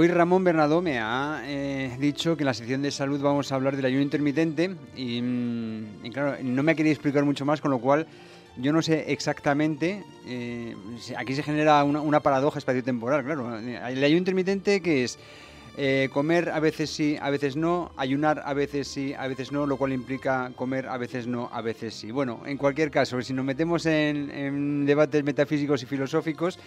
Hoy Ramón Bernardo me ha eh, dicho que en la sección de salud vamos a hablar del ayuno intermitente y, mm, y claro, no me ha querido explicar mucho más, con lo cual yo no sé exactamente, eh, aquí se genera una, una paradoja espaciotemporal, claro. El ayuno intermitente que es eh, comer a veces sí, a veces no, ayunar a veces sí, a veces no, lo cual implica comer a veces no, a veces sí. Bueno, en cualquier caso, si nos metemos en, en debates metafísicos y filosóficos,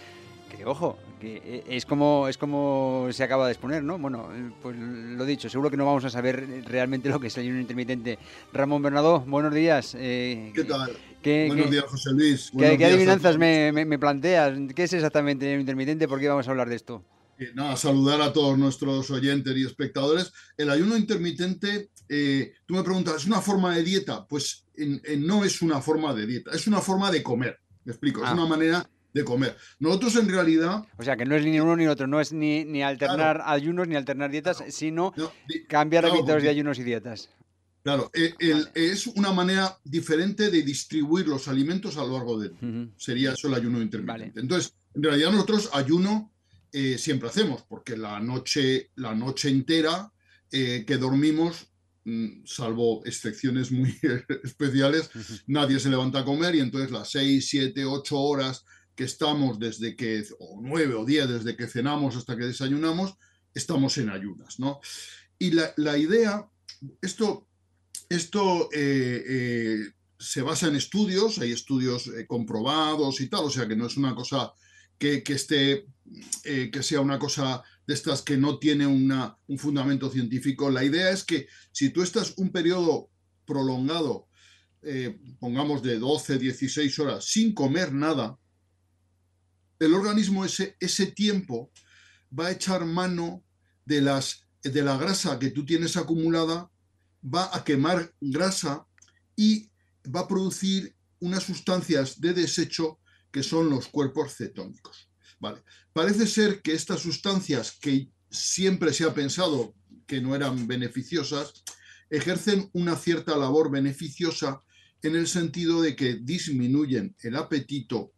que ojo, que eh, es como es como se acaba de exponer, ¿no? Bueno, eh, pues lo dicho, seguro que no vamos a saber realmente lo que es el ayuno intermitente. Ramón Bernardo, buenos días. eh, ¿Qué tal? ¿qué- Buenos qué- días, José Luis. ¿Qué, adivinanzas me, me- me planteas? ¿Qué es exactamente el ayuno intermitente? ¿Por qué vamos a hablar de esto? Eh, nada, saludar a todos nuestros oyentes y espectadores. El ayuno intermitente, eh, tú me preguntas, ¿es una forma de dieta? Pues en- en- no es una forma de dieta, es una forma de comer. Me explico, Ah. es una manera de comer. Nosotros en realidad... O sea, que no es ni uno ni otro, no es ni, ni alternar ayunos ni alternar dietas, Claro. sino no, cambiar claro, hábitos de ayunos y dietas. Claro, eh, el- es una manera diferente de distribuir los alimentos a lo largo del día. Sería eso el ayuno intermitente. Entonces, en realidad nosotros ayuno eh, siempre hacemos, porque la noche, la noche entera eh, que dormimos, mm, salvo excepciones muy especiales, nadie se levanta a comer y entonces las 6, 7, 8 horas que estamos desde que, o 9 o 10 desde que cenamos hasta que desayunamos, estamos en ayunas, ¿no? Y la, la idea, esto, esto eh, eh, se basa en estudios, hay estudios eh, comprobados y tal, o sea que no es una cosa que, que esté, que sea una cosa de estas que no tiene una- un fundamento científico. La idea es que si tú estás un periodo prolongado, pongamos de 12, 16 horas, sin comer nada, el organismo ese, ese tiempo va a echar mano de, las, de la grasa que tú tienes acumulada, va a quemar grasa y va a producir unas sustancias de desecho que son los cuerpos cetónicos. Vale. Parece ser que estas sustancias que siempre se ha pensado que no eran beneficiosas, ejercen una cierta labor beneficiosa en el sentido de que disminuyen el apetito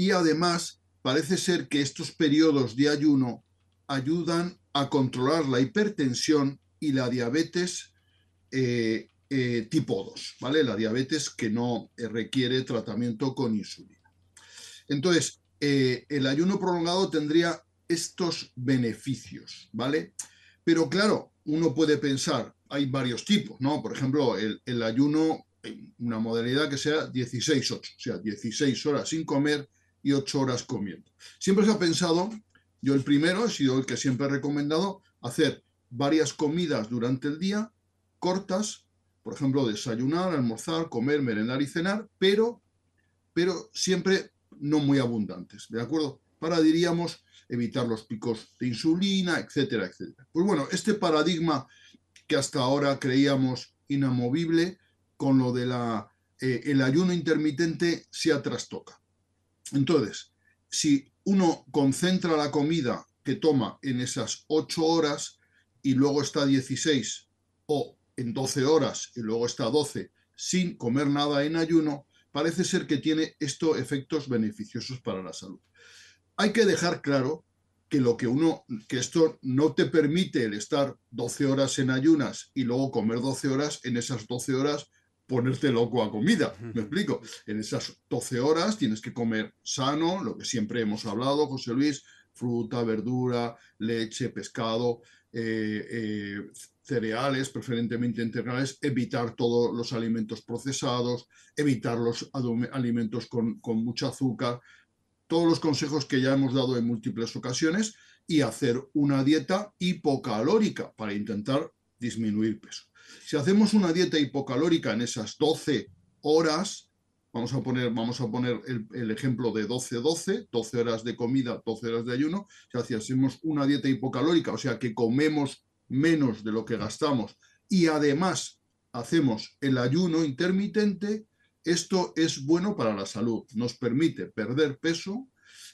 y además parece ser que estos periodos de ayuno ayudan a controlar la hipertensión y la diabetes eh, eh, tipo 2, ¿vale? La diabetes que no eh, requiere tratamiento con insulina. Entonces, el ayuno prolongado tendría estos beneficios, ¿vale? Pero claro, uno puede pensar, hay varios tipos, ¿no? Por ejemplo, el, el ayuno, una modalidad que sea 16-8, o sea, 16 horas sin comer y 8 horas comiendo. Siempre se ha pensado, yo el primero he sido el que siempre he recomendado, hacer varias comidas durante el día, cortas, por ejemplo, desayunar, almorzar, comer, merendar y cenar, pero, pero siempre no muy abundantes, ¿de acuerdo? Para, diríamos, evitar los picos de insulina, etcétera, etcétera. Pues bueno, este paradigma que hasta ahora creíamos inamovible, con lo de la, eh, ayuno intermitente se trastoca. Entonces, si uno concentra la comida que toma en esas 8 horas y luego está 16 o en 12 horas y luego está 12 sin comer nada en ayuno, parece ser que tiene estos efectos beneficiosos para la salud. Hay que dejar claro que lo que uno, que esto no te permite el estar 12 horas en ayunas y luego comer 12 horas, en esas 12 horas ponerte loco a comida. ¿Me explico? En esas 12 horas tienes que comer sano, lo que siempre hemos hablado, José Luis, fruta, verdura, leche, pescado, eh, eh, cereales, preferentemente integrales, evitar todos los alimentos procesados, evitar los alimentos con, con mucho azúcar, todos los consejos que ya hemos dado en múltiples ocasiones y hacer una dieta hipocalórica para intentar disminuir peso. Si hacemos una dieta hipocalórica en esas 12 horas, vamos a poner, vamos a poner el, ejemplo de 12-12, 12 horas de comida, 12 horas de ayuno, si hacemos una dieta hipocalórica, o sea que comemos menos de lo que gastamos y además hacemos el ayuno intermitente, esto es bueno para la salud, nos permite perder peso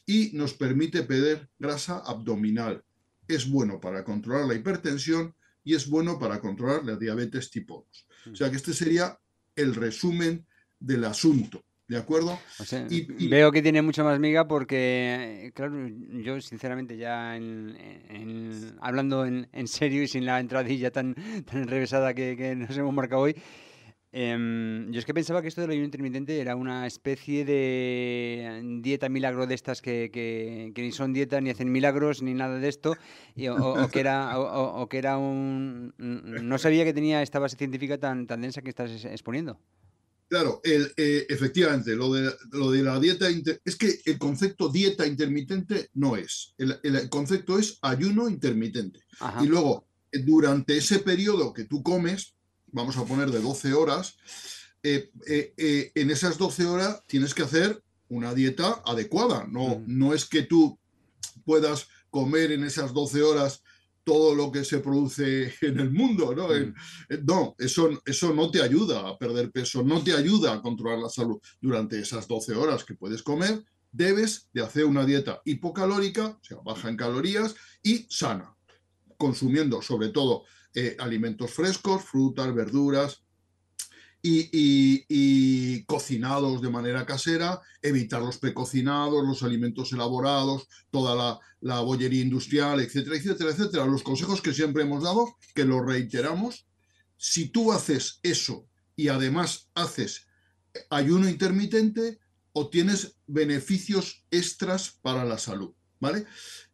y nos permite perder grasa abdominal. Es bueno para controlar la hipertensión y es bueno para controlar la diabetes tipo 2. O sea que este sería el resumen del asunto. ¿De acuerdo? y, veo que tiene mucha más miga porque, claro, yo sinceramente ya hablando en, serio y sin la entradilla tan, tan enrevesada que, que nos hemos marcado hoy, Em, yo es que pensaba que esto del ayuno intermitente era una especie de dieta milagro de estas que, ni son dieta, ni hacen milagros, ni nada de esto, o, que era, o, que era un... No sabía que tenía esta base científica tan, tan densa que estás exponiendo. Claro, el, eh, efectivamente, lo de, lo de la dieta... Es que el concepto dieta intermitente no es. El, concepto es ayuno intermitente. Y luego, durante ese periodo que tú comes, vamos a poner de 12 horas, eh, eh, eh, en esas 12 horas tienes que hacer una dieta adecuada. No, no es que tú puedas comer en esas 12 horas todo lo que se produce en el mundo, ¿no? Mm. no, eso, eso no te ayuda a perder peso, no te ayuda a controlar la salud. Durante esas 12 horas que puedes comer, debes de hacer una dieta hipocalórica, o sea, baja en calorías y sana, consumiendo sobre todo eh, alimentos frescos, frutas, verduras y, cocinados de manera casera, evitar los precocinados, los alimentos elaborados, toda la, la bollería industrial, etcétera, etcétera, etcétera. Los consejos que siempre hemos dado, que los reiteramos, si tú haces eso y además haces ayuno intermitente, obtienes beneficios extras para la salud, ¿vale?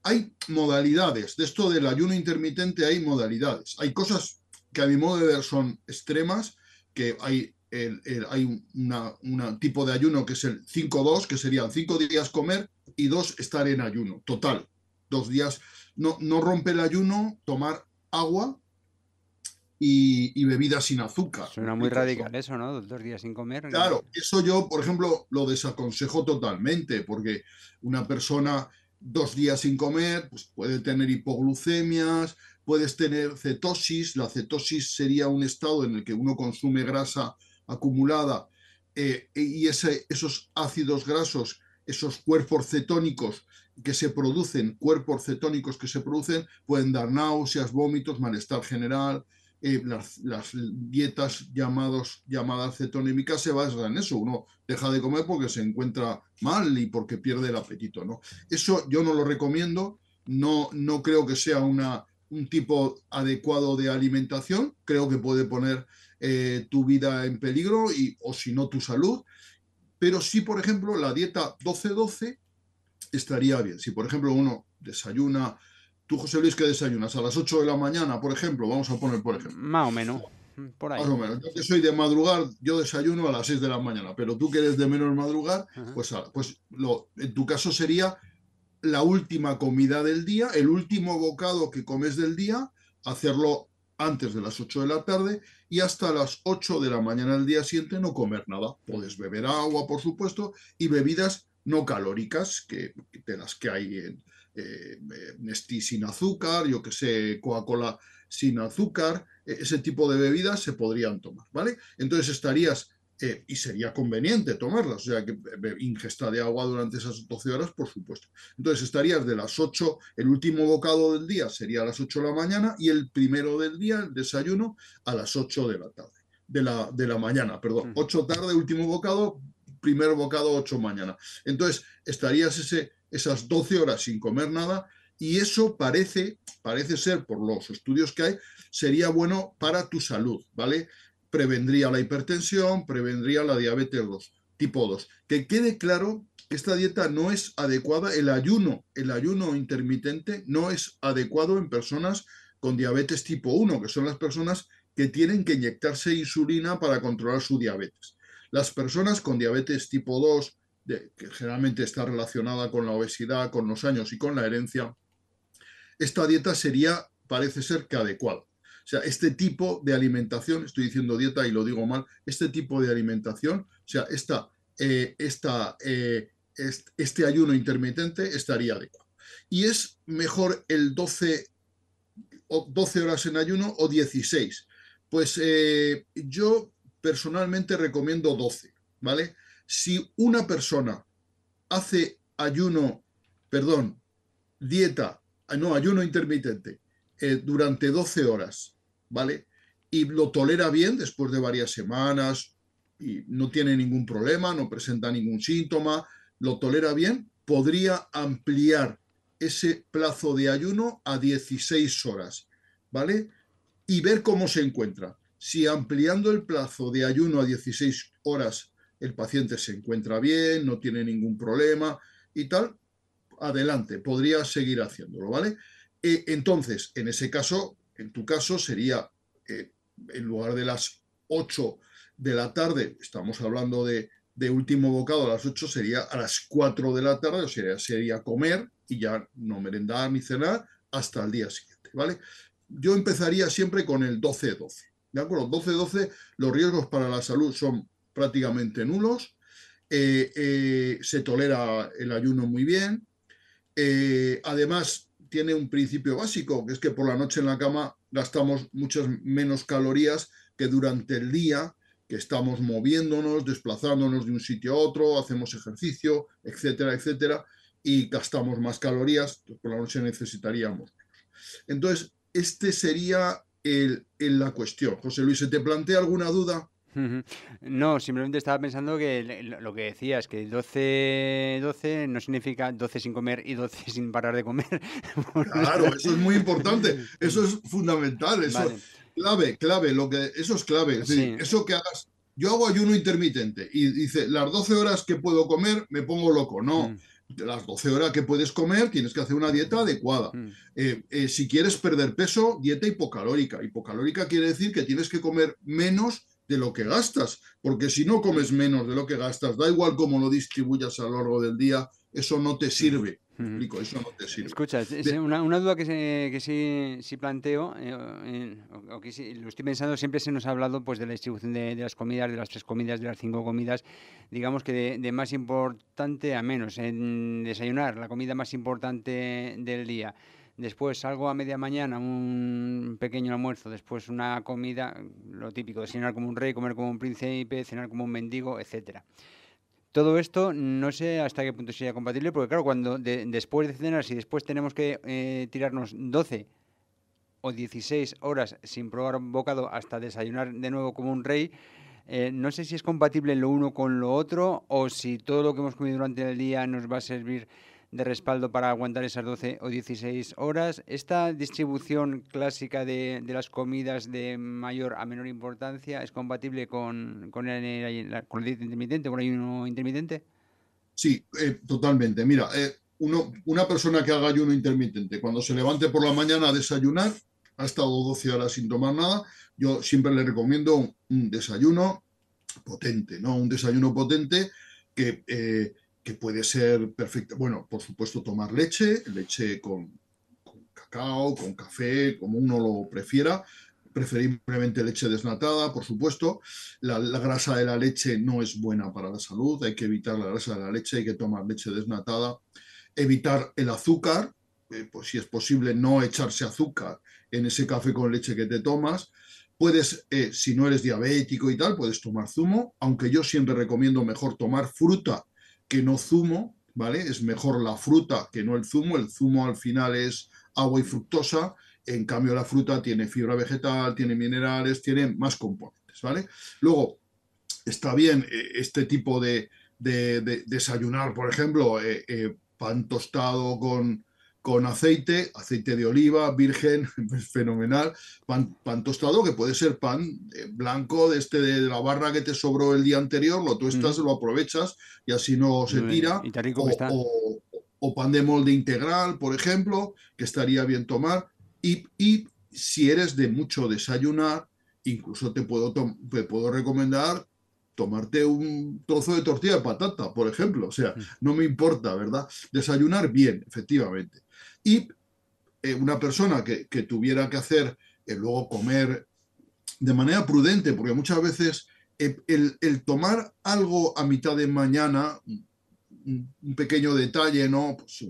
hay modalidades. De esto del ayuno intermitente hay modalidades. Hay cosas que a mi modo de ver son extremas, que hay, hay un tipo de ayuno que es el 5-2, que serían 5 días comer y 2 estar en ayuno. Total, dos días. No, no rompe el ayuno, tomar agua y, bebidas sin azúcar. Suena muy radical eso, ¿no? Dos días sin comer. Claro, eso yo, por ejemplo, lo desaconsejo totalmente, porque una persona dos días sin comer, pues puede tener hipoglucemias, puedes tener cetosis. La cetosis sería un estado en el que uno consume grasa acumulada eh, y ese, esos ácidos grasos, esos cuerpos cetónicos que se producen, cuerpos cetónicos que se producen, pueden dar náuseas, vómitos, malestar general, las, dietas llamados, llamadas cetonémicas se basan en eso. Uno deja de comer porque se encuentra mal y porque pierde el apetito. ¿no? Eso yo no lo recomiendo. No, no creo que sea una, un tipo adecuado de alimentación. Creo que puede poner eh, tu vida en peligro y, o si no tu salud. Pero si, por ejemplo, la dieta 12-12 estaría bien. Si, por ejemplo, uno desayuna Tú, José Luis, ¿qué desayunas? A las 8 de la mañana, por ejemplo, vamos a poner por ejemplo. Más o menos. Por ahí. Más o menos. Yo que soy de madrugar, yo desayuno a las 6 de la mañana, pero tú que eres de menos madrugar, pues, ah, pues lo, en tu caso sería la última comida del día, el último bocado que comes del día, hacerlo antes de las 8 de la tarde y hasta las 8 de la mañana del día siguiente no comer nada. Puedes beber agua, por supuesto, y bebidas no calóricas, que, de las que hay en, eh, Nestí sin azúcar, yo que sé, Coca-Cola sin azúcar, e, ese tipo de bebidas se podrían tomar, ¿vale? Entonces estarías, eh, y sería conveniente tomarlas, o sea, que ingesta de agua durante esas 12 horas, por supuesto. Entonces estarías de las 8, el último bocado del día sería a las 8 de la mañana y el primero del día, el desayuno, a las 8 de la tarde, de la, de la mañana, perdón. 8 tarde, último bocado, primer bocado, 8 mañana. Entonces estarías ese esas 12 horas sin comer nada y eso parece, parece ser, por los estudios que hay, sería bueno para tu salud, ¿vale? Prevendría la hipertensión, prevendría la diabetes 2, tipo 2. Que quede claro que esta dieta no es adecuada, el ayuno, el ayuno intermitente no es adecuado en personas con diabetes tipo 1, que son las personas que tienen que inyectarse insulina para controlar su diabetes. Las personas con diabetes tipo 2, que generalmente está relacionada con la obesidad, con los años y con la herencia, esta dieta sería, parece ser que adecuada. O sea, este tipo de alimentación, estoy diciendo dieta y lo digo mal, este tipo de alimentación, o sea, esta, eh, eh, este ayuno intermitente estaría adecuado. Y es mejor el 12, 12 horas en ayuno o 16. Pues eh, yo personalmente recomiendo 12, ¿vale? Si una persona hace ayuno, perdón, dieta, ah, no, ayuno intermitente, eh, durante 12 horas, ¿vale? Y lo tolera bien después de varias semanas y no tiene ningún problema, no presenta ningún síntoma, lo tolera bien, podría ampliar ese plazo de ayuno a 16 horas, ¿vale? y ver cómo se encuentra. Si ampliando el plazo de ayuno a 16 horas el paciente se encuentra bien, no tiene ningún problema y tal, adelante, podría seguir haciéndolo, ¿vale? Eh, entonces, en ese caso, en tu caso sería, eh, en lugar de las 8 de la tarde, estamos hablando de, último bocado a las 8, sería a las 4 de la tarde, o sea, sería comer y ya no merendar ni cenar hasta el día siguiente, ¿vale? yo empezaría siempre con el 12-12. ¿De acuerdo? 12-12, los riesgos para la salud son prácticamente nulos. Eh, eh, se tolera el ayuno muy bien. Eh, además, tiene un principio básico, que es que por la noche en la cama gastamos muchas menos calorías que durante el día, que estamos moviéndonos, desplazándonos de un sitio a otro, hacemos ejercicio, etcétera, etcétera, y gastamos más calorías, por la noche necesitaríamos. Entonces, este sería el, la cuestión. José Luis, ¿se te plantea alguna duda? No, simplemente estaba pensando que lo que decías, que 12, 12 no significa 12 sin comer y 12 sin parar de comer. Claro, eso es muy importante, eso es fundamental, eso clave, clave, lo que, eso es clave. Eso que hagas, yo hago ayuno intermitente y dice, las 12 horas que puedo comer me pongo loco, no. Mm las 12 horas que puedes comer, tienes que hacer una dieta adecuada. Mm. Eh, eh, si quieres perder peso, dieta hipocalórica. Hipocalórica quiere decir que tienes que comer menos de lo que gastas, porque si no comes menos de lo que gastas, da igual cómo lo distribuyas a lo largo del día, eso no te sirve. Eso no te sirve. Escucha, una, duda que, que sí, sí planteo, eh, o, que lo estoy pensando, siempre se nos ha hablado pues, de la distribución de, las comidas, de las tres comidas, de las cinco comidas, digamos que de, de, más importante a menos. En desayunar, la comida más importante del día. Después algo a media mañana, un pequeño almuerzo, después una comida, lo típico, cenar como un rey, comer como un príncipe, cenar como un mendigo, etcétera. Todo esto no sé hasta qué punto sería compatible, porque claro, cuando después de cenar, si después tenemos que eh, tirarnos 12 o 16 horas sin probar un bocado hasta desayunar de nuevo como un rey, eh, no sé si es compatible lo uno con lo otro o si todo lo que hemos comido durante el día nos va a servir de respaldo para aguantar esas 12 o 16 horas. Esta distribución clásica de, las comidas de mayor a menor importancia es compatible con, con, el, con el intermitente, con el ayuno intermitente. Sí, eh, totalmente. Mira, eh, uno, una persona que haga ayuno intermitente, cuando se levante por la mañana a desayunar, ha estado 12 horas sin tomar nada, yo siempre le recomiendo un, desayuno potente, ¿no? Un desayuno potente que eh, que puede ser perfecta. Bueno, por supuesto, tomar leche, leche con, cacao, con café, como uno lo prefiera. Preferiblemente leche desnatada, por supuesto. La, grasa de la leche no es buena para la salud, hay que evitar la grasa de la leche, hay que tomar leche desnatada. Evitar el azúcar, eh, pues si es posible, no echarse azúcar en ese café con leche que te tomas. Puedes, eh, si no eres diabético y tal, puedes tomar zumo, aunque yo siempre recomiendo mejor tomar fruta que no zumo, ¿vale? Es mejor la fruta que no el zumo. El zumo al final es agua y fructosa, en cambio la fruta tiene fibra vegetal, tiene minerales, tiene más componentes, ¿vale? Luego, está bien eh, este tipo de, desayunar, por ejemplo, eh, eh, pan tostado con, con aceite, aceite de oliva, virgen, fenomenal, pan, pan, tostado, que puede ser pan eh, blanco de, este, de la barra que te sobró el día anterior, lo tuestas, mm. lo aprovechas y así no se tira. o, pan de molde integral, por ejemplo, que estaría bien tomar. Y, si eres de mucho desayunar, incluso te puedo, te puedo recomendar tomarte un trozo de tortilla de patata, por ejemplo. O sea, no me importa, ¿verdad? Desayunar bien, efectivamente. Y eh, una persona que, tuviera que hacer eh, luego comer de manera prudente, porque muchas veces eh, el, tomar algo a mitad de mañana, un, pequeño detalle, ¿no? Pues,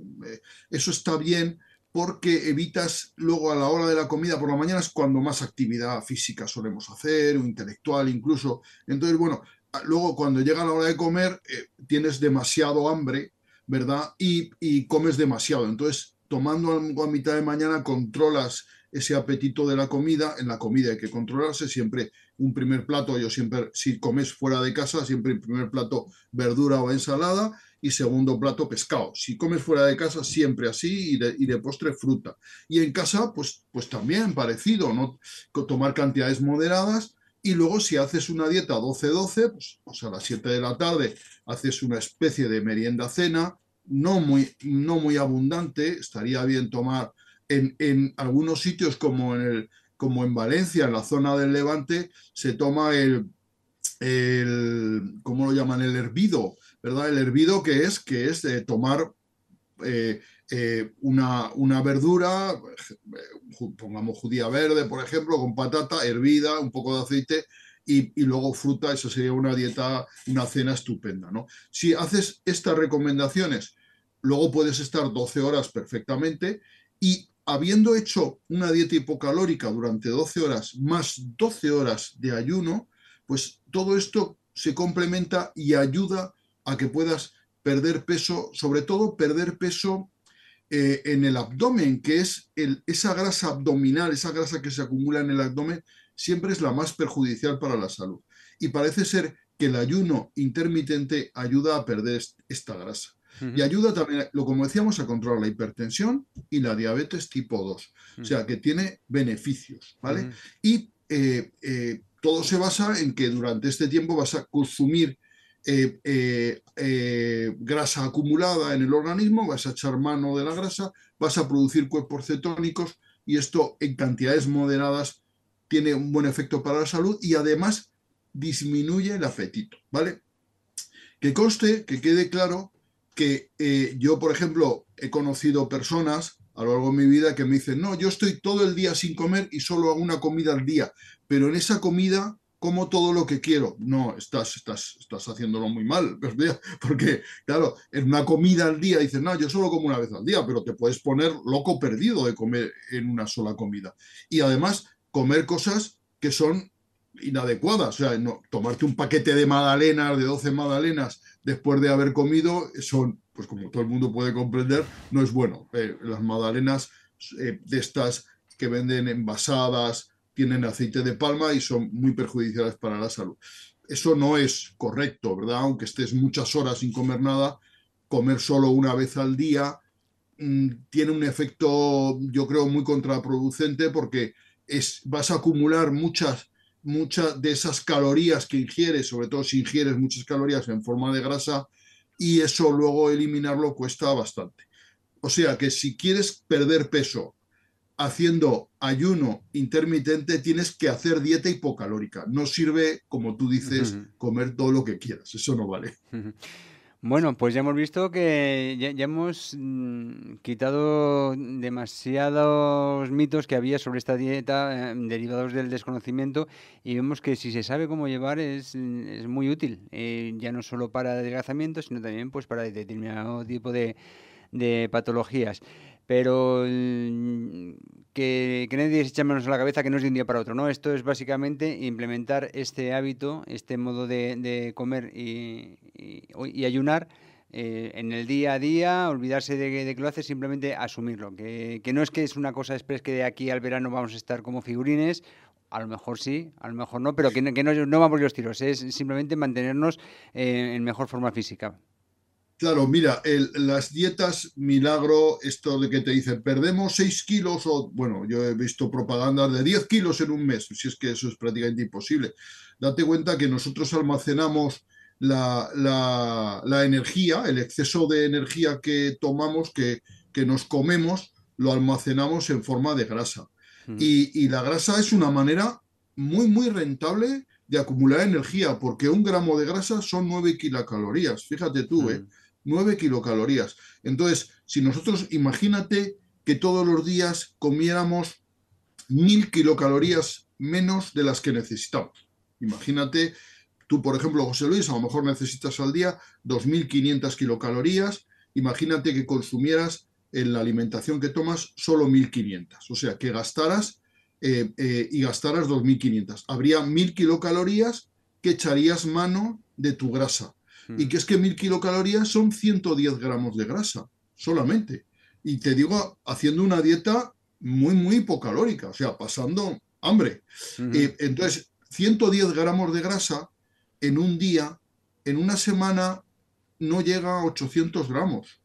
eso está bien porque evitas luego a la hora de la comida por la mañana es cuando más actividad física solemos hacer, o intelectual incluso. Entonces, bueno, luego cuando llega la hora de comer tienes demasiado hambre, ¿verdad? Y, y, comes demasiado. Entonces, tomando algo a mitad de mañana controlas ese apetito de la comida. En la comida hay que controlarse siempre un primer plato. Yo siempre, si comes fuera de casa, siempre el primer plato verdura o ensalada y segundo plato pescado. Si comes fuera de casa, siempre así y de, y de postre fruta. Y en casa, pues, pues también parecido, ¿no? Tomar cantidades moderadas. Y luego si haces una dieta 12-12, pues, pues a las 7 de la tarde haces una especie de merienda cena, no muy, no muy abundante, estaría bien tomar en, algunos sitios como en, el, como en Valencia, en la zona del Levante, se toma el, el ¿cómo lo llaman? El hervido, ¿verdad? El hervido que es, que es de tomar eh, eh, una, una, verdura, pongamos judía verde, por ejemplo, con patata hervida, un poco de aceite y, y, luego fruta, eso sería una dieta, una cena estupenda, ¿no? Si haces estas recomendaciones luego puedes estar 12 horas perfectamente y habiendo hecho una dieta hipocalórica durante 12 horas más 12 horas de ayuno, pues todo esto se complementa y ayuda a que puedas perder peso, sobre todo perder peso eh, en el abdomen, que es el, esa grasa abdominal, esa grasa que se acumula en el abdomen, siempre es la más perjudicial para la salud. Y parece ser que el ayuno intermitente ayuda a perder esta grasa. Y ayuda también, lo como decíamos, a controlar la hipertensión y la diabetes tipo 2. O sea, que tiene beneficios, ¿vale? Y eh, eh, todo se basa en que durante este tiempo vas a consumir eh, grasa acumulada en el organismo, vas a echar mano de la grasa, vas a producir cuerpos cetónicos y esto en cantidades moderadas tiene un buen efecto para la salud y además disminuye el apetito, ¿vale? Que conste, que quede claro que eh, yo, por ejemplo, he conocido personas a lo largo de mi vida que me dicen, no, yo estoy todo el día sin comer y solo hago una comida al día, pero en esa comida como todo lo que quiero. No, estás, estás, estás haciéndolo muy mal, porque, claro, en una comida al día dices, no, yo solo como una vez al día, pero te puedes poner loco perdido de comer en una sola comida. Y además, comer cosas que son inadecuadas, o sea, no, tomarte un paquete de magdalenas, de 12 magdalenas, después de haber comido son, pues como todo el mundo puede comprender, no es bueno. Eh, las magdalenas eh, de estas que venden envasadas tienen aceite de palma y son muy perjudiciales para la salud. Eso no es correcto, ¿verdad? Aunque estés muchas horas sin comer nada, comer solo una vez al día mm, tiene un efecto, yo creo, muy contraproducente porque es, vas a acumular muchas muchas de esas calorías que ingieres, sobre todo si ingieres muchas calorías en forma de grasa, y eso luego eliminarlo cuesta bastante. O sea que si quieres perder peso haciendo ayuno intermitente, tienes que hacer dieta hipocalórica. No sirve, como tú dices, comer todo lo que quieras. Eso no vale. Bueno, pues ya hemos visto que ya, hemos mm, quitado demasiados mitos que había sobre esta dieta eh, derivados del desconocimiento y vemos que si se sabe cómo llevar es, es muy útil, eh, ya no solo para adelgazamiento, sino también pues para determinado tipo de, de patologías pero mm, que, nadie se eche manos a la cabeza que no es de un día para otro, ¿no? Esto es básicamente implementar este hábito, este modo de, comer y, ayunar eh, en el día a día, olvidarse de, que lo hace, simplemente asumirlo, que, no es que es una cosa express que de aquí al verano vamos a estar como figurines, a lo mejor sí, a lo mejor no, pero que, no, no vamos los tiros, es simplemente mantenernos eh, en mejor forma física. Claro, mira, las dietas milagro, esto de que te dicen perdemos 6 kilos o, bueno, yo he visto propaganda de 10 kilos en un mes, si es que eso es prácticamente imposible. Date cuenta que nosotros almacenamos la, energía, el exceso de energía que tomamos, que, que nos comemos, lo almacenamos en forma de grasa. Mm. Y, la grasa es una manera muy, muy rentable de acumular energía, porque un gramo de grasa son 9 kilocalorías. Fíjate tú, ¿eh? 9 mm. kilocalorías. Entonces, si nosotros, imagínate que todos los días comiéramos mil kilocalorías menos de las que necesitamos. Imagínate, tú, por ejemplo, José Luis, a lo mejor necesitas al día 2.500 kilocalorías. Imagínate que consumieras en la alimentación que tomas solo 1.500. O sea, que gastaras eh, eh, y gastaras 2.500. Habría 1.000 kilocalorías que echarías mano de tu grasa. Y que es que 1.000 kilocalorías son 110 gramos de grasa, solamente. Y te digo, haciendo una dieta muy, muy hipocalórica, o sea, pasando hambre. Eh, entonces, 110 gramos de grasa en un día, en una semana, no llega a 800 gramos.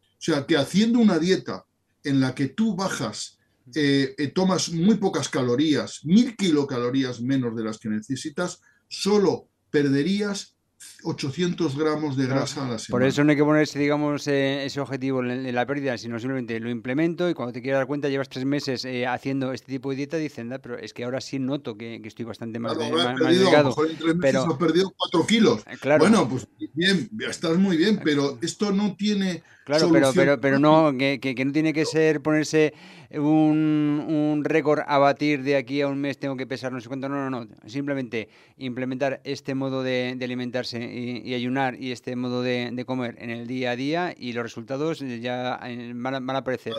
O sea, que haciendo una dieta en la que tú bajas, eh, eh, tomas muy pocas calorías, mil kilocalorías menos de las que necesitas, solo perderías 800 gramos de grasa a la semana. Por eso no hay que ponerse, digamos, eh, ese objetivo en, la pérdida, sino simplemente lo implemento y cuando te quieras dar cuenta, llevas tres meses eh, haciendo este tipo de dieta, dicen, pero es que ahora sí noto que, estoy bastante más, claro, más, perdido, A lo mejor en tres meses has perdido 4 kilos. Eh, claro. Bueno, pues bien, estás muy bien, pero esto no tiene Claro, pero, pero, pero no, que, que, no tiene que ser ponerse un, un récord a batir de aquí a un mes, tengo que pesar no sé cuánto, no, no, no. Simplemente implementar este modo de, alimentarse y, ayunar y este modo de, comer en el día a día y los resultados ya van a, aparecer.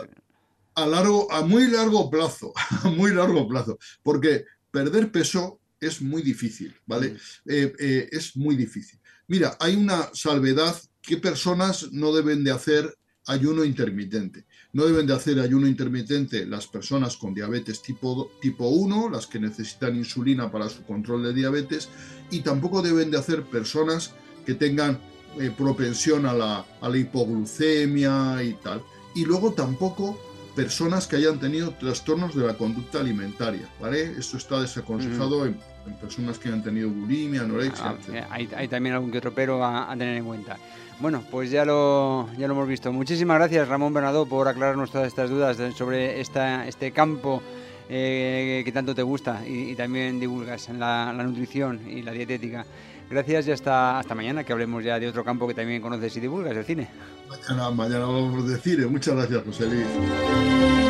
A, largo, a muy largo plazo, a muy largo plazo, porque perder peso es muy difícil, ¿vale? Mm. Eh, eh, es muy difícil. Mira, hay una salvedad ¿Qué personas no deben de hacer ayuno intermitente? No deben de hacer ayuno intermitente las personas con diabetes tipo, tipo 1, las que necesitan insulina para su control de diabetes, y tampoco deben de hacer personas que tengan eh, propensión a la, hipoglucemia y tal. Y luego tampoco personas que hayan tenido trastornos de la conducta alimentaria, ¿vale? Esto está desaconsejado en, personas que hayan tenido bulimia, anorexia, ah, etc. Hay, hay, también algún que otro pero a tener en cuenta. Bueno, pues ya lo, ya lo hemos visto. Muchísimas gracias, Ramón Bernardo, por aclararnos todas estas dudas sobre esta, este campo eh, que tanto te gusta y, también divulgas en la, nutrición y la dietética. Gracias y hasta, hasta mañana, que hablemos ya de otro campo que también conoces y divulgas, el cine. Mañana, mañana vamos de cine. Muchas gracias, José Luis.